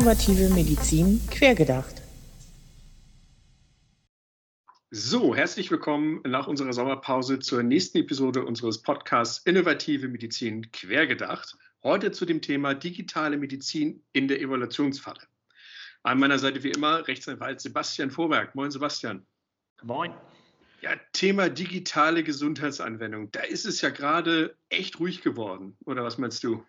Innovative Medizin quergedacht. So, herzlich willkommen nach unserer Sommerpause zur nächsten Episode unseres Podcasts Innovative Medizin quergedacht. Heute zu dem Thema digitale Medizin in der Evaluationsfalle. An meiner Seite wie immer Rechtsanwalt Sebastian Vorberg. Moin Sebastian. Moin. Ja, Thema digitale Gesundheitsanwendung. Da ist es ja gerade echt ruhig geworden. Oder was meinst du?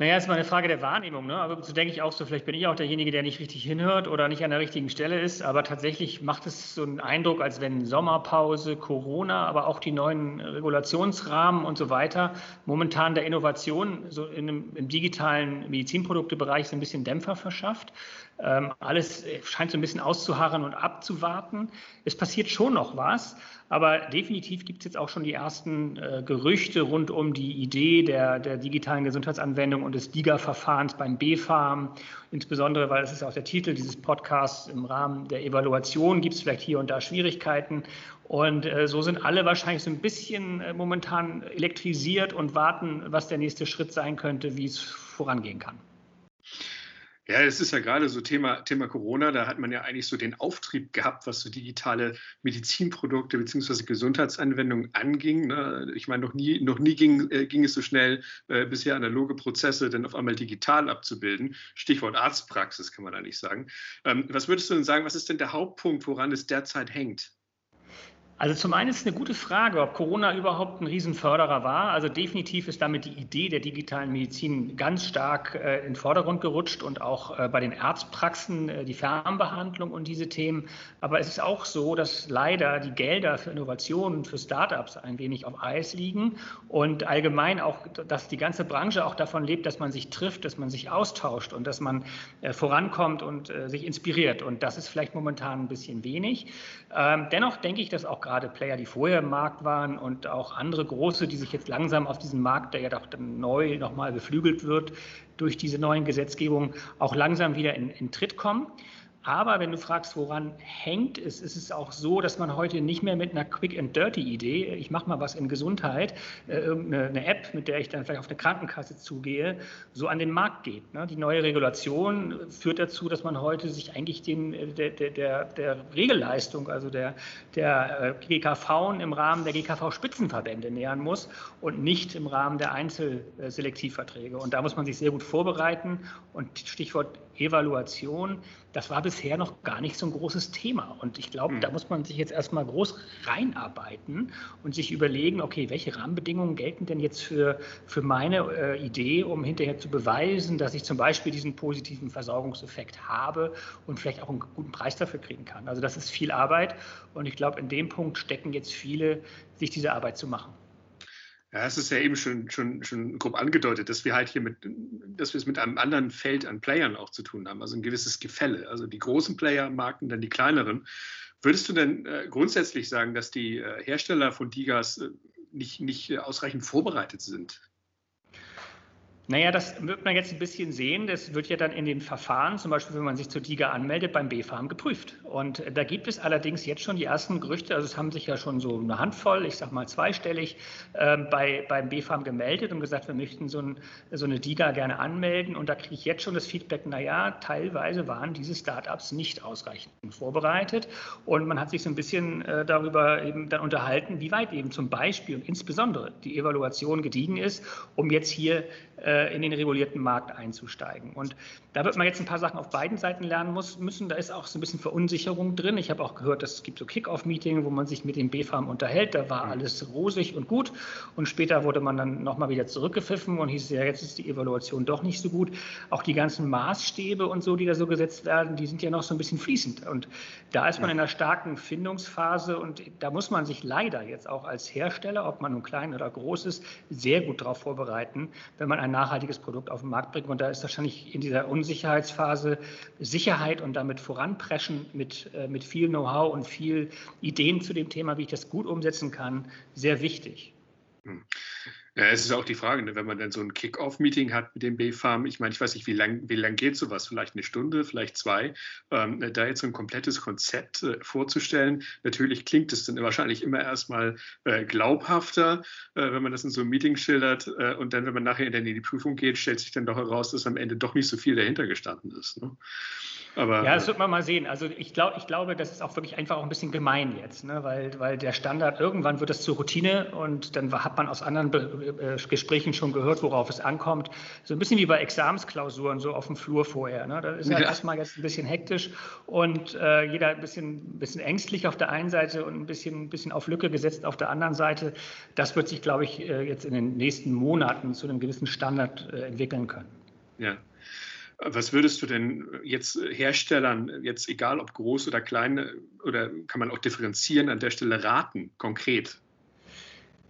Naja, es ist mal eine Frage der Wahrnehmung. Ne? Aber so denke ich auch so, vielleicht bin ich auch derjenige, der nicht richtig hinhört oder nicht an der richtigen Stelle ist. Aber tatsächlich macht es so einen Eindruck, als wenn Sommerpause, Corona, aber auch die neuen Regulationsrahmen und so weiter momentan der Innovation so in im digitalen Medizinproduktebereich so ein bisschen Dämpfer verschafft. Ähm, alles scheint so ein bisschen auszuharren und abzuwarten. Es passiert schon noch was, aber definitiv gibt es jetzt auch schon die ersten äh, Gerüchte rund um die Idee der, der digitalen Gesundheitsanwendung und des DIGA-Verfahrens beim BfArM. Insbesondere, weil das ist auch der Titel dieses Podcasts, im Rahmen der Evaluation gibt es vielleicht hier und da Schwierigkeiten. Und äh, so sind alle wahrscheinlich so ein bisschen äh, momentan elektrisiert und warten, was der nächste Schritt sein könnte, wie es vorangehen kann. Ja, es ist ja gerade so Thema, Thema Corona, da hat man ja eigentlich so den Auftrieb gehabt, was so digitale Medizinprodukte bzw. Gesundheitsanwendungen anging. Ne? Ich meine, noch nie, noch nie ging, äh, ging es so schnell, äh, bisher analoge Prozesse dann auf einmal digital abzubilden. Stichwort Arztpraxis kann man eigentlich sagen. Ähm, was würdest du denn sagen, was ist denn der Hauptpunkt, woran es derzeit hängt? Also zum einen ist es eine gute Frage, ob Corona überhaupt ein Riesenförderer war. Also definitiv ist damit die Idee der digitalen Medizin ganz stark äh, in den Vordergrund gerutscht und auch äh, bei den Arztpraxen äh, die Fernbehandlung und diese Themen. Aber es ist auch so, dass leider die Gelder für Innovationen, für Startups ein wenig auf Eis liegen und allgemein auch, dass die ganze Branche auch davon lebt, dass man sich trifft, dass man sich austauscht und dass man äh, vorankommt und äh, sich inspiriert. Und das ist vielleicht momentan ein bisschen wenig. Ähm, dennoch denke ich, dass auch gerade Player, die vorher im Markt waren und auch andere große, die sich jetzt langsam auf diesen Markt, der ja doch neu nochmal beflügelt wird, durch diese neuen Gesetzgebungen auch langsam wieder in, in Tritt kommen. Aber wenn du fragst, woran hängt es, ist es auch so, dass man heute nicht mehr mit einer Quick and Dirty Idee, ich mache mal was in Gesundheit, äh, irgendeine App, mit der ich dann vielleicht auf eine Krankenkasse zugehe, so an den Markt geht. Ne? Die neue Regulation führt dazu, dass man heute sich eigentlich den, äh, der, der, der Regelleistung, also der, der äh, GKV im Rahmen der GKV-Spitzenverbände nähern muss und nicht im Rahmen der Einzelselektivverträge. Und da muss man sich sehr gut vorbereiten. Und Stichwort Evaluation, das war bisher noch gar nicht so ein großes Thema. Und ich glaube, mhm. da muss man sich jetzt erstmal groß reinarbeiten und sich überlegen, okay, welche Rahmenbedingungen gelten denn jetzt für, für meine äh, Idee, um hinterher zu beweisen, dass ich zum Beispiel diesen positiven Versorgungseffekt habe und vielleicht auch einen guten Preis dafür kriegen kann. Also das ist viel Arbeit und ich glaube, in dem Punkt stecken jetzt viele, sich diese Arbeit zu machen. Ja, es ist ja eben schon, schon, schon grob angedeutet, dass wir halt hier mit, dass wir es mit einem anderen Feld an Playern auch zu tun haben, also ein gewisses Gefälle. Also die großen Player-Marken, dann die kleineren. Würdest du denn äh, grundsätzlich sagen, dass die äh, Hersteller von Digas äh, nicht, nicht ausreichend vorbereitet sind? Naja, das wird man jetzt ein bisschen sehen. Das wird ja dann in den Verfahren, zum Beispiel wenn man sich zur DIGA anmeldet, beim BfArM geprüft. Und da gibt es allerdings jetzt schon die ersten Gerüchte, also es haben sich ja schon so eine Handvoll, ich sage mal zweistellig, äh, bei, beim BfArM gemeldet und gesagt, wir möchten so, ein, so eine DIGA gerne anmelden. Und da kriege ich jetzt schon das Feedback, naja, teilweise waren diese Startups nicht ausreichend vorbereitet. Und man hat sich so ein bisschen äh, darüber eben dann unterhalten, wie weit eben zum Beispiel und insbesondere die Evaluation gediegen ist, um jetzt hier äh, in den regulierten Markt einzusteigen. Und da wird man jetzt ein paar Sachen auf beiden Seiten lernen muss, müssen. Da ist auch so ein bisschen Verunsicherung drin. Ich habe auch gehört, dass es gibt so Kick-Off-Meetings, wo man sich mit dem BFAM unterhält. Da war mhm. alles rosig und gut. Und später wurde man dann nochmal wieder zurückgepfiffen und hieß, ja, jetzt ist die Evaluation doch nicht so gut. Auch die ganzen Maßstäbe und so, die da so gesetzt werden, die sind ja noch so ein bisschen fließend. Und da ist man in einer starken Findungsphase und da muss man sich leider jetzt auch als Hersteller, ob man nun klein oder groß ist, sehr gut darauf vorbereiten, wenn man ein nachhaltiges Produkt auf den Markt bringt. Und da ist wahrscheinlich in dieser Unsicherheitsphase Sicherheit und damit voranpreschen mit, äh, mit viel Know-how und viel Ideen zu dem Thema, wie ich das gut umsetzen kann, sehr wichtig. Ja, es ist auch die Frage, ne, wenn man dann so ein Kick-Off-Meeting hat mit dem B-Farm, ich meine, ich weiß nicht, wie lange wie lang geht sowas, vielleicht eine Stunde, vielleicht zwei, ähm, da jetzt so ein komplettes Konzept äh, vorzustellen. Natürlich klingt es dann wahrscheinlich immer erstmal äh, glaubhafter, äh, wenn man das in so einem Meeting schildert äh, und dann, wenn man nachher dann in die Prüfung geht, stellt sich dann doch heraus, dass am Ende doch nicht so viel dahinter gestanden ist. Ne? Aber, ja, das wird man mal sehen. Also ich, glaub, ich glaube, das ist auch wirklich einfach auch ein bisschen gemein jetzt, ne? weil, weil der Standard, irgendwann wird das zur Routine und dann hat man aus anderen Be äh, Gesprächen schon gehört, worauf es ankommt. So ein bisschen wie bei Examensklausuren, so auf dem Flur vorher. Ne? Das ist halt ja. erstmal jetzt ein bisschen hektisch und äh, jeder ein bisschen, bisschen ängstlich auf der einen Seite und ein bisschen, ein bisschen auf Lücke gesetzt auf der anderen Seite. Das wird sich, glaube ich, äh, jetzt in den nächsten Monaten zu einem gewissen Standard äh, entwickeln können. Ja. Was würdest du denn jetzt Herstellern, jetzt egal ob groß oder klein, oder kann man auch differenzieren, an der Stelle raten, konkret?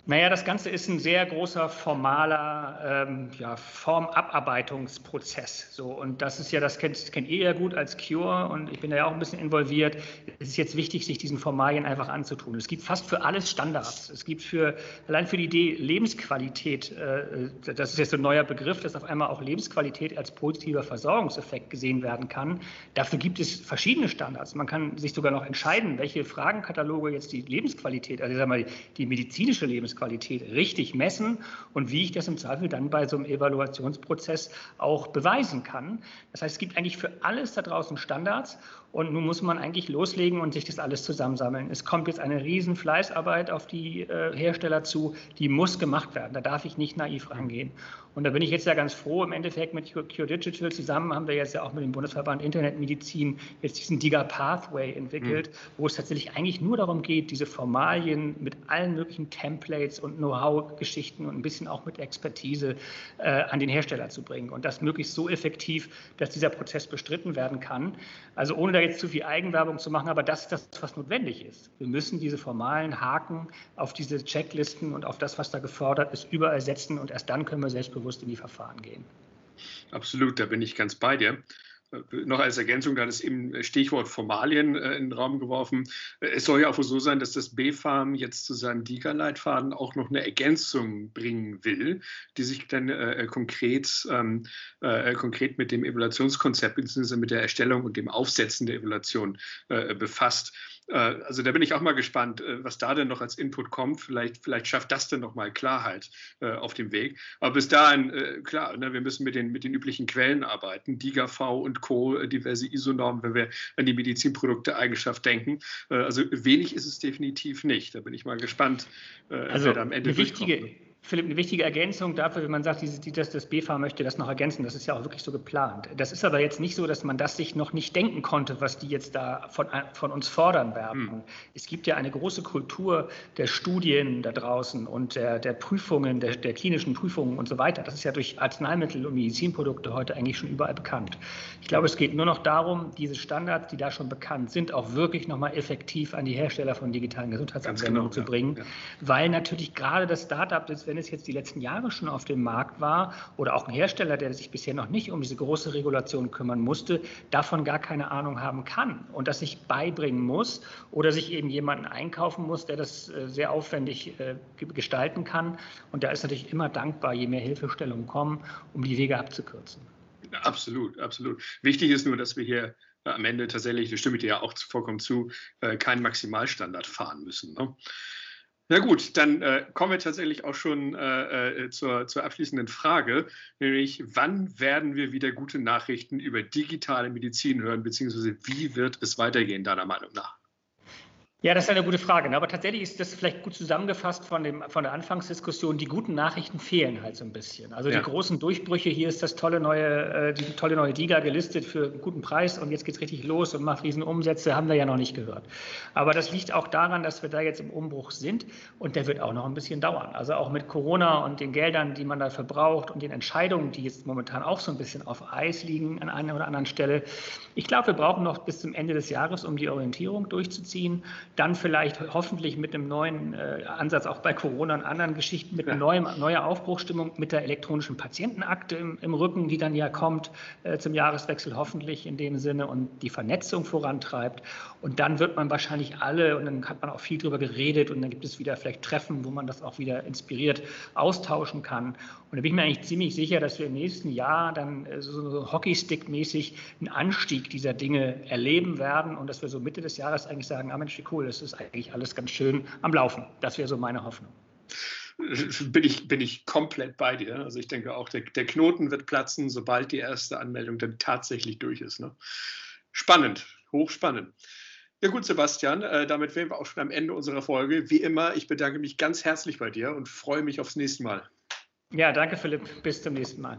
Naja, das Ganze ist ein sehr großer formaler ähm, ja, Formabarbeitungsprozess. So, und das ist ja, das kennt, kennt ihr ja gut als Cure und ich bin da ja auch ein bisschen involviert. Es ist jetzt wichtig, sich diesen Formalien einfach anzutun. Es gibt fast für alles Standards. Es gibt für, allein für die Idee Lebensqualität, äh, das ist jetzt so ein neuer Begriff, dass auf einmal auch Lebensqualität als positiver Versorgungseffekt gesehen werden kann. Dafür gibt es verschiedene Standards. Man kann sich sogar noch entscheiden, welche Fragenkataloge jetzt die Lebensqualität, also ich sag mal, die medizinische Lebensqualität, Lebensqualität richtig messen und wie ich das im Zweifel dann bei so einem Evaluationsprozess auch beweisen kann. Das heißt, es gibt eigentlich für alles da draußen Standards und nun muss man eigentlich loslegen und sich das alles zusammensammeln. Es kommt jetzt eine riesen Fleißarbeit auf die äh, Hersteller zu, die muss gemacht werden. Da darf ich nicht naiv rangehen. Und da bin ich jetzt ja ganz froh, im Endeffekt mit Cure Digital zusammen haben wir jetzt ja auch mit dem Bundesverband Internetmedizin jetzt diesen DIGA Pathway entwickelt, mhm. wo es tatsächlich eigentlich nur darum geht, diese Formalien mit allen möglichen Templates und Know-how-Geschichten und ein bisschen auch mit Expertise äh, an den Hersteller zu bringen. Und das möglichst so effektiv, dass dieser Prozess bestritten werden kann. Also ohne jetzt zu viel Eigenwerbung zu machen, aber das ist das, was notwendig ist. Wir müssen diese formalen Haken auf diese Checklisten und auf das, was da gefordert ist, überall setzen und erst dann können wir selbstbewusst in die Verfahren gehen. Absolut, da bin ich ganz bei dir. Äh, noch als Ergänzung, da ist eben Stichwort Formalien äh, in den Raum geworfen. Äh, es soll ja auch so sein, dass das BfArM jetzt zu seinem DIGA-Leitfaden auch noch eine Ergänzung bringen will, die sich dann äh, konkret, ähm, äh, konkret mit dem Evaluationskonzept bzw. mit der Erstellung und dem Aufsetzen der Evaluation äh, befasst. Äh, also da bin ich auch mal gespannt, äh, was da denn noch als Input kommt. Vielleicht, vielleicht schafft das dann nochmal Klarheit äh, auf dem Weg. Aber bis dahin, klar, ne, wir müssen mit den, mit den üblichen Quellen arbeiten, DIGAV und Co., diverse ISO-Normen, wenn wir an die Medizinprodukte-Eigenschaft denken. Also wenig ist es definitiv nicht. Da bin ich mal gespannt, also wer da am Ende wichtige, durchkommt. Philipp, eine wichtige Ergänzung dafür, wenn man sagt, dieses, das, das BFA möchte das noch ergänzen, das ist ja auch wirklich so geplant. Das ist aber jetzt nicht so, dass man das sich noch nicht denken konnte, was die jetzt da von, von uns fordern werden. Mhm. Es gibt ja eine große Kultur der Studien da draußen und der, der Prüfungen, der, der, klinischen Prüfungen und so weiter. Das ist ja durch Arzneimittel und Medizinprodukte heute eigentlich schon überall bekannt. Ich glaube, es geht nur noch darum, diese Standards, die da schon bekannt sind, auch wirklich nochmal effektiv an die Hersteller von digitalen Gesundheitsanwendungen genau, zu bringen, ja, ja. weil natürlich gerade das Startup, das wenn es jetzt die letzten Jahre schon auf dem Markt war oder auch ein Hersteller, der sich bisher noch nicht um diese große Regulation kümmern musste, davon gar keine Ahnung haben kann und das sich beibringen muss oder sich eben jemanden einkaufen muss, der das äh, sehr aufwendig äh, gestalten kann. Und da ist natürlich immer dankbar, je mehr Hilfestellungen kommen, um die Wege abzukürzen. Absolut, absolut. Wichtig ist nur, dass wir hier äh, am Ende tatsächlich, das stimme ich dir ja auch vollkommen zu, keinen Maximalstandard fahren müssen. Ne? Na gut, dann äh, kommen wir tatsächlich auch schon äh, äh, zur, zur abschließenden Frage, nämlich wann werden wir wieder gute Nachrichten über digitale Medizin hören, beziehungsweise wie wird es weitergehen, deiner Meinung nach? Ja, das ist eine gute Frage. Ne? Aber tatsächlich ist das vielleicht gut zusammengefasst von, dem, von der Anfangsdiskussion. Die guten Nachrichten fehlen halt so ein bisschen. Also ja. die großen Durchbrüche, hier ist das tolle neue, äh, die tolle neue DIGA gelistet für einen guten Preis und jetzt geht es richtig los und macht Riesenumsätze, haben wir ja noch nicht gehört. Aber das liegt auch daran, dass wir da jetzt im Umbruch sind und der wird auch noch ein bisschen dauern. Also auch mit Corona und den Geldern, die man dafür braucht und den Entscheidungen, die jetzt momentan auch so ein bisschen auf Eis liegen an einer oder anderen Stelle. Ich glaube, wir brauchen noch bis zum Ende des Jahres, um die Orientierung durchzuziehen. Dann vielleicht hoffentlich mit einem neuen äh, Ansatz auch bei Corona und anderen Geschichten, mit ja. neuer, neuer Aufbruchstimmung, mit der elektronischen Patientenakte im, im Rücken, die dann ja kommt äh, zum Jahreswechsel hoffentlich in dem Sinne und die Vernetzung vorantreibt. Und dann wird man wahrscheinlich alle, und dann hat man auch viel darüber geredet und dann gibt es wieder vielleicht Treffen, wo man das auch wieder inspiriert austauschen kann. Und da bin ich mir eigentlich ziemlich sicher, dass wir im nächsten Jahr dann äh, so Hockeystick-mäßig einen Anstieg dieser Dinge erleben werden und dass wir so Mitte des Jahres eigentlich sagen, ah Mensch, wie cool, das ist eigentlich alles ganz schön am Laufen. Das wäre so meine Hoffnung. Bin ich, bin ich komplett bei dir. Also ich denke auch, der, der Knoten wird platzen, sobald die erste Anmeldung dann tatsächlich durch ist. Ne? Spannend, hochspannend. Ja gut, Sebastian, äh, damit wären wir auch schon am Ende unserer Folge. Wie immer, ich bedanke mich ganz herzlich bei dir und freue mich aufs nächste Mal. Ja, danke Philipp. Bis zum nächsten Mal.